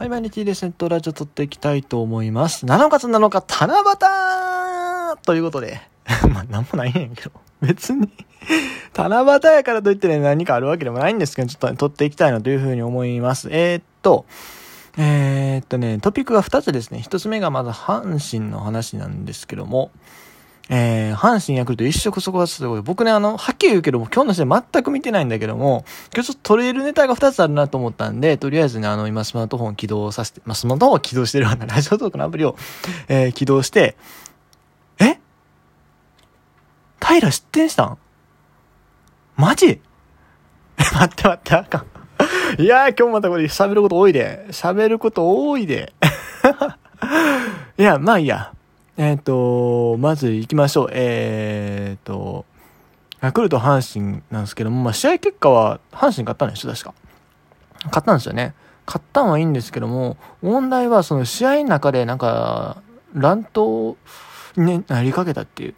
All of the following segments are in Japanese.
はい、毎日レセットラジオ撮っていきたいと思います。7月7日、七夕ということで。まあ、なんもないんやけど。別に 七夕やからといってね、何かあるわけでもないんですけど、ちょっと、ね、撮っていきたいなというふうに思います。えー、っと、えー、っとね、トピックが2つですね。1つ目がまず阪神の話なんですけども、えー、阪神ヤクルト一色そこはすごい。僕ね、あの、はっきり言うけども、今日の試合全く見てないんだけども、今日ちょっと取れるネタが2つあるなと思ったんで、とりあえずね、あの、今スマートフォン起動させて、まあ、スマートフォン起動してるわな、ラジオトークのアプリを、えー、起動して、え？平知ってんしたん？マジ？待って待って、あかん。いやー、今日またこれ喋ること多いで。喋ること多いで。いや、まあいいや。えっ、ー、と、まず行きましょう。えっ、ー、と、ヤクルト阪神なんですけども、まあ、試合結果は阪神勝ったんでしょ、確か。勝ったんですよね。勝ったんはいいんですけども、問題はその試合の中でなんか、乱闘になりかけたっていう。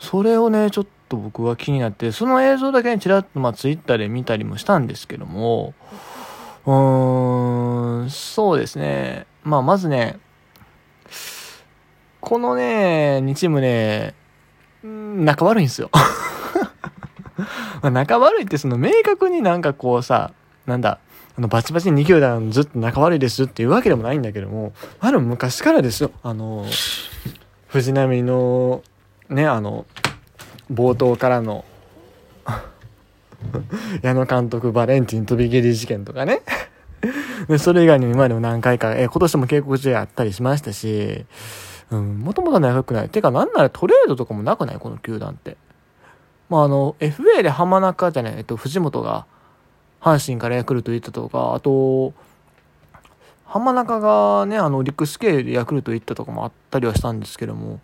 それをね、ちょっと僕は気になって、その映像だけね、ちらっとまあツイッターで見たりもしたんですけども、うーん、そうですね。まあまずね、このね、2チームね、仲悪いんですよ。仲悪いってその明確になんかこうさ、なんだ、あのバチバチに2球団ずっと仲悪いですっていうわけでもないんだけども、ある昔からですよ。あの、藤波の、ね、あの、冒頭からの 矢野監督バレンティン飛び蹴り事件とかね、それ以外にも今でも何回か、え、今年も警告中やったりしましたし、うん、もともと長くない。てか、なんならトレードとかもなくない？この球団って。まあ、あの、FA で浜中じゃない、えっと、藤本が、阪神からヤクルト行ったとか、あと、浜中がね、あの、リクスケールでヤクルト行ったとかもあったりはしたんですけども、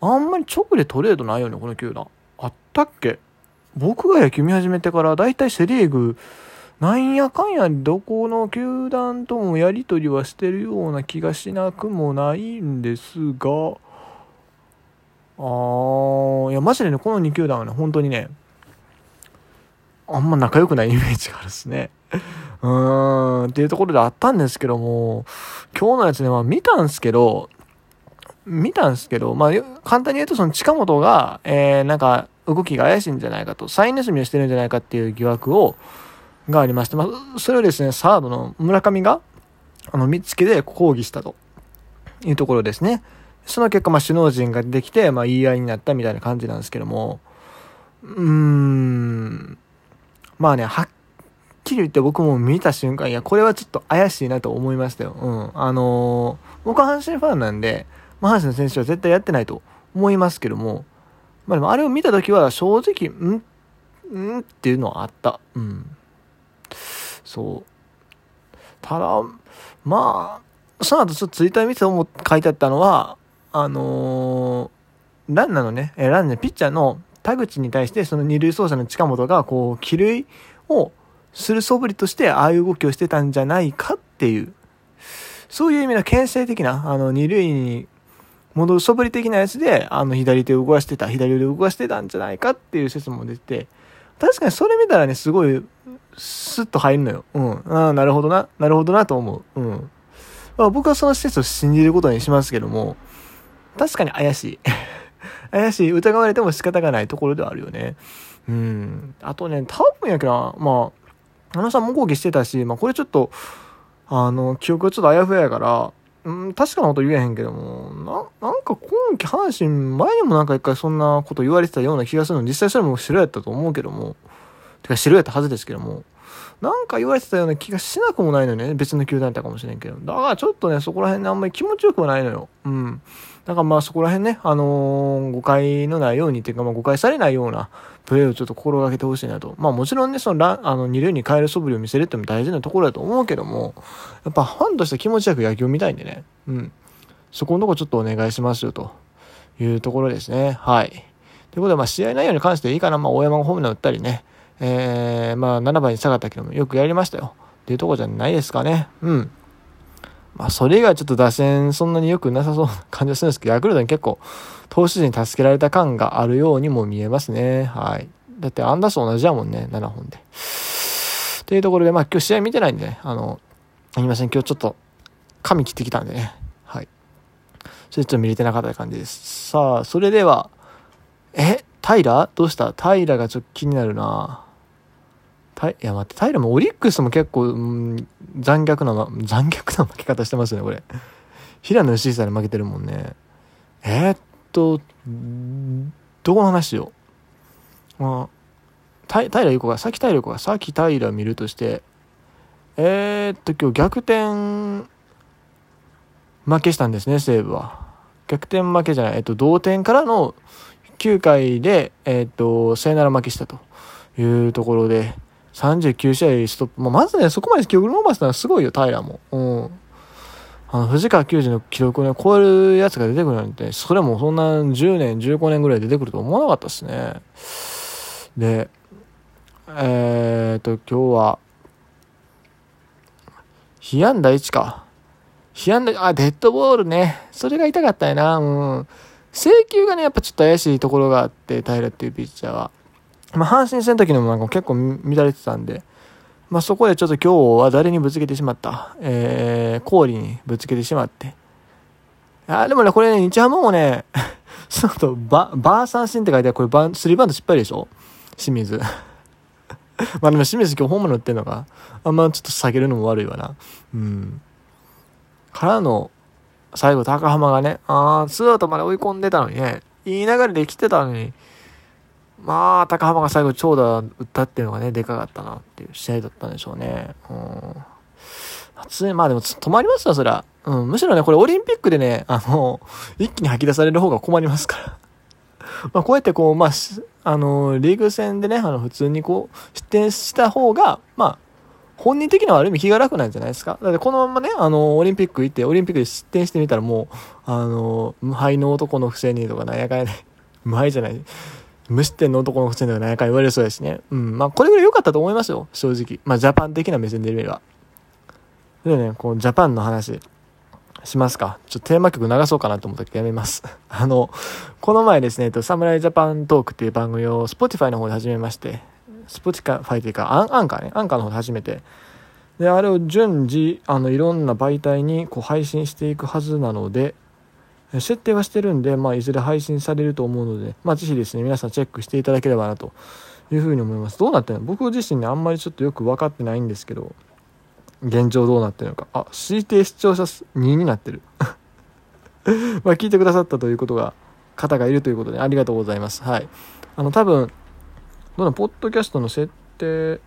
あんまり直でトレードないよね、この球団。あったっけ？僕が野球見始めてから、だいたいセリーグ、なんやかんやどこの球団ともやり取りはしてるような気がしなくもないんですが、あー、いや、マジでね、この2球団はね、本当にね、あんま仲良くないイメージがあるっすね。うーん、っていうところであったんですけども、今日のやつね、まあ見たんすけど、見たんすけど、まあ、簡単に言うとその近本が、えー、なんか、動きが怪しいんじゃないかと、サイン盗みをしてるんじゃないかっていう疑惑を、がありまして、まあ、それをですね、サードの村上が、あの、見つけで抗議したというところですね。その結果、まあ、首脳陣が出てきて、まあ、言い合いになったみたいな感じなんですけども、うーん、まあね、はっきり言って僕も見た瞬間、いや、これはちょっと怪しいなと思いましたよ。うん。あのー、僕は阪神ファンなんで、まあ、阪神の選手は絶対やってないと思いますけども、まあでもあれを見た時は正直、ん？ん？っていうのはあった。うん。そう。ただ、まあ、その後ちょっとツイッター見て思書いてあったのは、あのー、ランナーのね、ランナー、ピッチャーの田口に対して、その二塁走者の近本が、こう、帰塁をする素振りとして、ああいう動きをしてたんじゃないかっていう、そういう意味の牽制的な、あの、二塁に戻る素振り的なやつで、あの、左手を動かしてた、左腕を動かしてたんじゃないかっていう説も出て、確かにそれ見たらね、すごい、スッと入るのよ。うん。ああ、なるほどな。なるほどなと思う。うん。まあ、僕はその施設を信じることにしますけども、確かに怪しい。怪しい。疑われても仕方がないところではあるよね。うん。あとね、多分やけどまあ、あのさんも抗議してたし、まあこれちょっと、あの、記憶がちょっとあやふややから、うん、確かなこと言えへんけども、な、なんか今季阪神、前にもなんか一回そんなこと言われてたような気がするの、実際それも白やったと思うけども、てか白やったはずですけども、なんか言われてたような気がしなくもないのよね。別の球団やったかもしれんけど。だからちょっとね、そこら辺ね、あんまり気持ちよくはないのよ。うん。だからまあそこら辺ね、あのー、誤解のないようにっていうか、まあ誤解されないようなプレーをちょっと心がけてほしいなと。まあもちろんね、そのラあの、二塁に変える素振りを見せるっても大事なところだと思うけども、やっぱファンとして気持ちよく野球を見たいんでね。うん。そこのとこちょっとお願いしますよというところですね。はい。ということで、まあ試合内容に関していいかな。まあ大山がホームラン打ったりね。えー、まあ7番に下がったけどもよくやりましたよ。っていうとこじゃないですかね。うん。まあ、それ以外ちょっと打線そんなに良くなさそうな感じがするんですけど、ヤクルトに結構、投手陣に助けられた感があるようにも見えますね。はい。だってアンダーソン同じやもんね、7本で。というところで、まあ今日試合見てないんでね、あの、すみません、今日ちょっと、髪切ってきたんでね。はい。それちょっと見れてなかった感じです。さあ、それでは、え？平どうした？平がちょっと気になるな。いや待って、平もオリックスも結構、うん、残虐な、残虐な負け方してますね、これ。平野義久に負けてるもんね。えー、っと、どこの話よ。まあ、平優子が、さっき平優子が、さっき平見るとして、えー、っと、今日逆転負けしたんですね、西武は。逆転負けじゃない、えっと、同点からの9回で、えっと、サヨナラ負けしたというところで、39試合ストップ。まあ、まずね、そこまで記録伸ばしたのはすごいよ、平も。うん。あの、藤川球児の記録をね、超えるやつが出てくるなんて、それもそんな10年、15年ぐらい出てくると思わなかったですね。で、えー、っと、今日は、被安打1か。被安打、あ、デッドボールね。それが痛かったよな。うん。請求がね、やっぱちょっと怪しいところがあって、平っていうピッチャーは。まあ、阪神戦の時のもなんか結構乱れてたんで、まあ、そこでちょっと今日は誰にぶつけてしまった？えー、氷にぶつけてしまって。あ、でもね、これね、日ハムもね、そのと、バ、バー三振って書いてある、これバンスリーバント失敗でしょ？清水。まあでも清水今日ホームラン打ってんのか。あんまちょっと下げるのも悪いわな。うん。からの、最後高浜がね、ああ、ツーアウトまで追い込んでたのにね、いい流れで来てたのに、まあ、高浜が最後長打打ったっていうのがね、でかかったなっていう試合だったんでしょうね。うん。暑い、まあでも止まりますよ、そりゃ。うん、むしろね、これオリンピックでね、あの、一気に吐き出される方が困りますから。まあこうやってこう、まあ、あの、リーグ戦でね、あの、普通にこう、失点した方が、まあ、本人的にはある意味気が楽なんじゃないですか。だってこのままね、あの、オリンピック行って、オリンピックで失点してみたらもう、あの、無敗の男の不正にとかなんやかんやね、無敗じゃない。無失点の男の不正とかなんか言われそうですね。うん。まあ、これぐらい良かったと思いますよ、正直。まあ、ジャパン的な目線で見れば。でね、こう、ジャパンの話。しますか。ちょっとテーマ曲流そうかなと思ったけどやめます。あの、この前ですね、えっと、サムライジャパントークっていう番組を Spotify の方で始めまして、 Spotify というか、アンアンカーね、アンカーの方で始めて、で、あれを順次、あの、いろんな媒体にこう配信していくはずなので、設定はしてるんで、まあ、いずれ配信されると思うので、まあ、ぜひですね、皆さんチェックしていただければなというふうに思います。どうなってんの？僕自身ね、あんまりちょっとよく分かってないんですけど、現状どうなってるのか。あ、推定視聴者2になってる。まあ、聞いてくださったということが、方がいるということで、ありがとうございます。はい。あの、多分、どの？ポッドキャストの設定、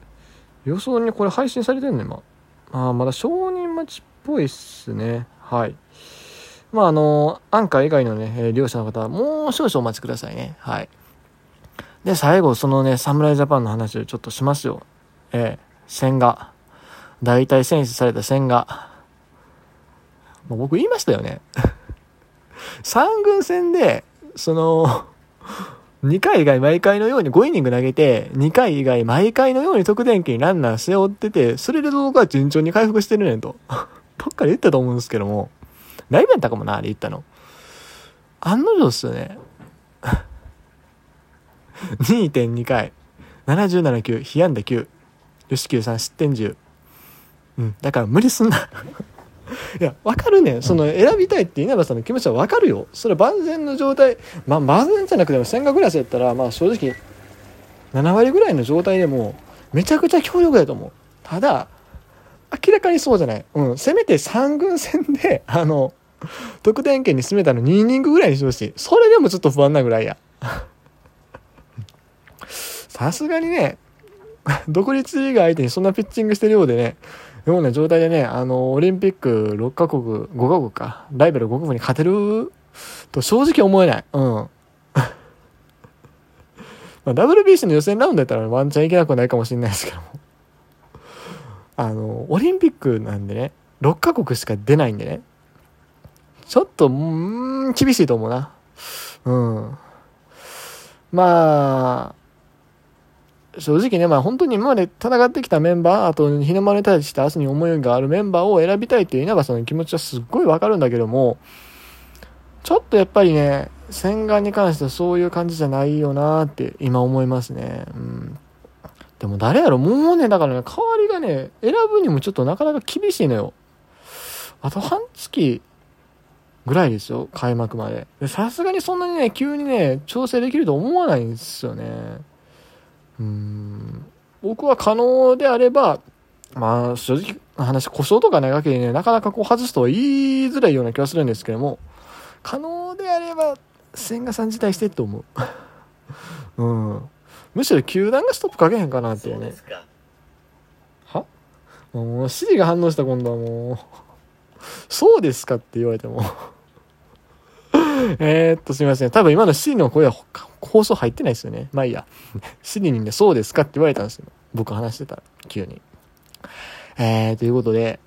予想にこれ配信されてんの？ね今。あまだ承認待ちっぽいっすね。はい。まあ、あの、アンカー以外のね、えー、利用者の方はもう少々お待ちくださいね。はい。で、最後、そのね、侍ジャパンの話をちょっとしますよ。えー、線画。大体選出された線画。もう僕言いましたよね。三軍戦で、その、2回以外毎回のように5イニング投げて、2回以外毎回のように得点圏にランナー背負ってて、それで動画は順調に回復してるねんと。どっかで言ったと思うんですけども、ライブやったかもな、あれ言ったの。案の定っすよね。2.2回。77球、被安打9。吉球さん失点10。うん。だから無理すんな。いや、わかるねその選びたいって稲葉さんの気持ちはわかるよ。それ万全の状態、まあ万全じゃなくても千賀グラスやったら、まあ正直、7割ぐらいの状態でも、めちゃくちゃ強力だと思う。ただ、明らかにそうじゃない？うん。せめて3軍戦で、あの、得点圏に進めたの2イニングぐらいにしてほしい。それでもちょっと不安なぐらいや。さすがにね、独立リーグ相手にそんなピッチングしてるようでね、ような状態でね、あの、オリンピック6カ国、5カ国か、ライバル5カ国に勝てる？と正直思えない。うん。まあ、WBC の予選ラウンドやったらワンチャンいけなくないかもしれないですけども。あの、オリンピックなんでね、6カ国しか出ないんでね、ちょっと、うん、厳しいと思うな。うん。まあ、正直ね、まあ本当に今まで戦ってきたメンバー、あと日の丸に対して明日に思いがあるメンバーを選びたいっていう稲葉さんの気持ちはすっごいわかるんだけども、ちょっとやっぱりね、洗顔に関してはそういう感じじゃないよなって今思いますね。うん。でも誰やろ？もうね、だからね、代わりがね、選ぶにもちょっとなかなか厳しいのよ。あと半月ぐらいですよ、開幕まで。さすがにそんなにね、急にね、調整できると思わないんですよね。うん。僕は可能であれば、まあ、正直話、故障とか長ければね、なかなかこう外すとは言いづらいような気がするんですけども、可能であれば、千賀さん自体してって思う。うん。むしろ球団がストップかけへんかなっていうね。は？もう、指示が反応した今度はもう、そうですかって言われても えっと、すみません。多分今の C の声は放送入ってないですよね。まあいいや。シリにね、そうですかって言われたんですよ。僕話してたら、急に。えー、ということで、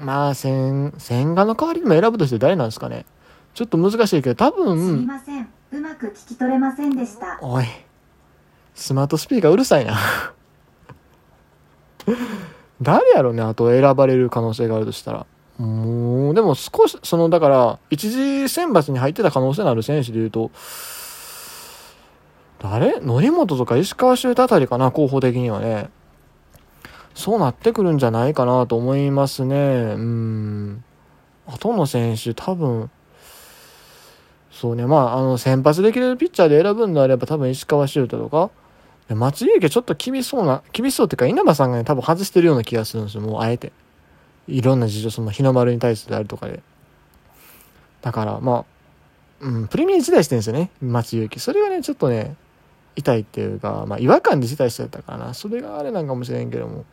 まあ、千、千賀の代わりにも選ぶとして誰なんですかね。ちょっと難しいけど、多分。すみません。うまく聞き取れませんでした。おい。スマートスピーカーうるさいな 誰やろね、あと選ばれる可能性があるとしたら。もう、でも少し、その、だから、一次選抜に入ってた可能性のある選手で言うと、誰？則本とか石川修太あたりかな、候補的にはね。そうなってくるんじゃないかなと思いますね。うん。後の選手、多分、そうね、まあ、あの、先発できるピッチャーで選ぶんであれば、多分石川修太とか、松井裕樹ちょっと厳しそうな、厳しそうっていうか、稲葉さんがね、多分外してるような気がするんですよ、もうあえて。いろんな事情、その日の丸に対してであるとかで。だから、まあ、うん、プレミア辞退してるんですよね、松井裕樹。それがね、ちょっとね、痛いっていうか、まあ、違和感で辞退してたからな。それがあれなんかもしれんけども。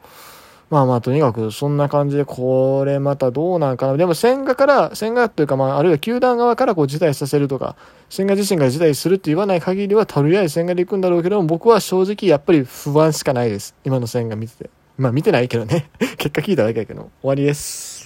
まあまあ、とにかく、そんな感じで、これまたどうなんかな。でも、千賀から、千賀というか、まあ、あるいは球団側からこう辞退させるとか、千賀自身が辞退するって言わない限りは、とりあえず千賀で行くんだろうけども、僕は正直やっぱり不安しかないです。今の千賀見てて。まあ見てないけどね。結果聞いただけだけど。終わりです。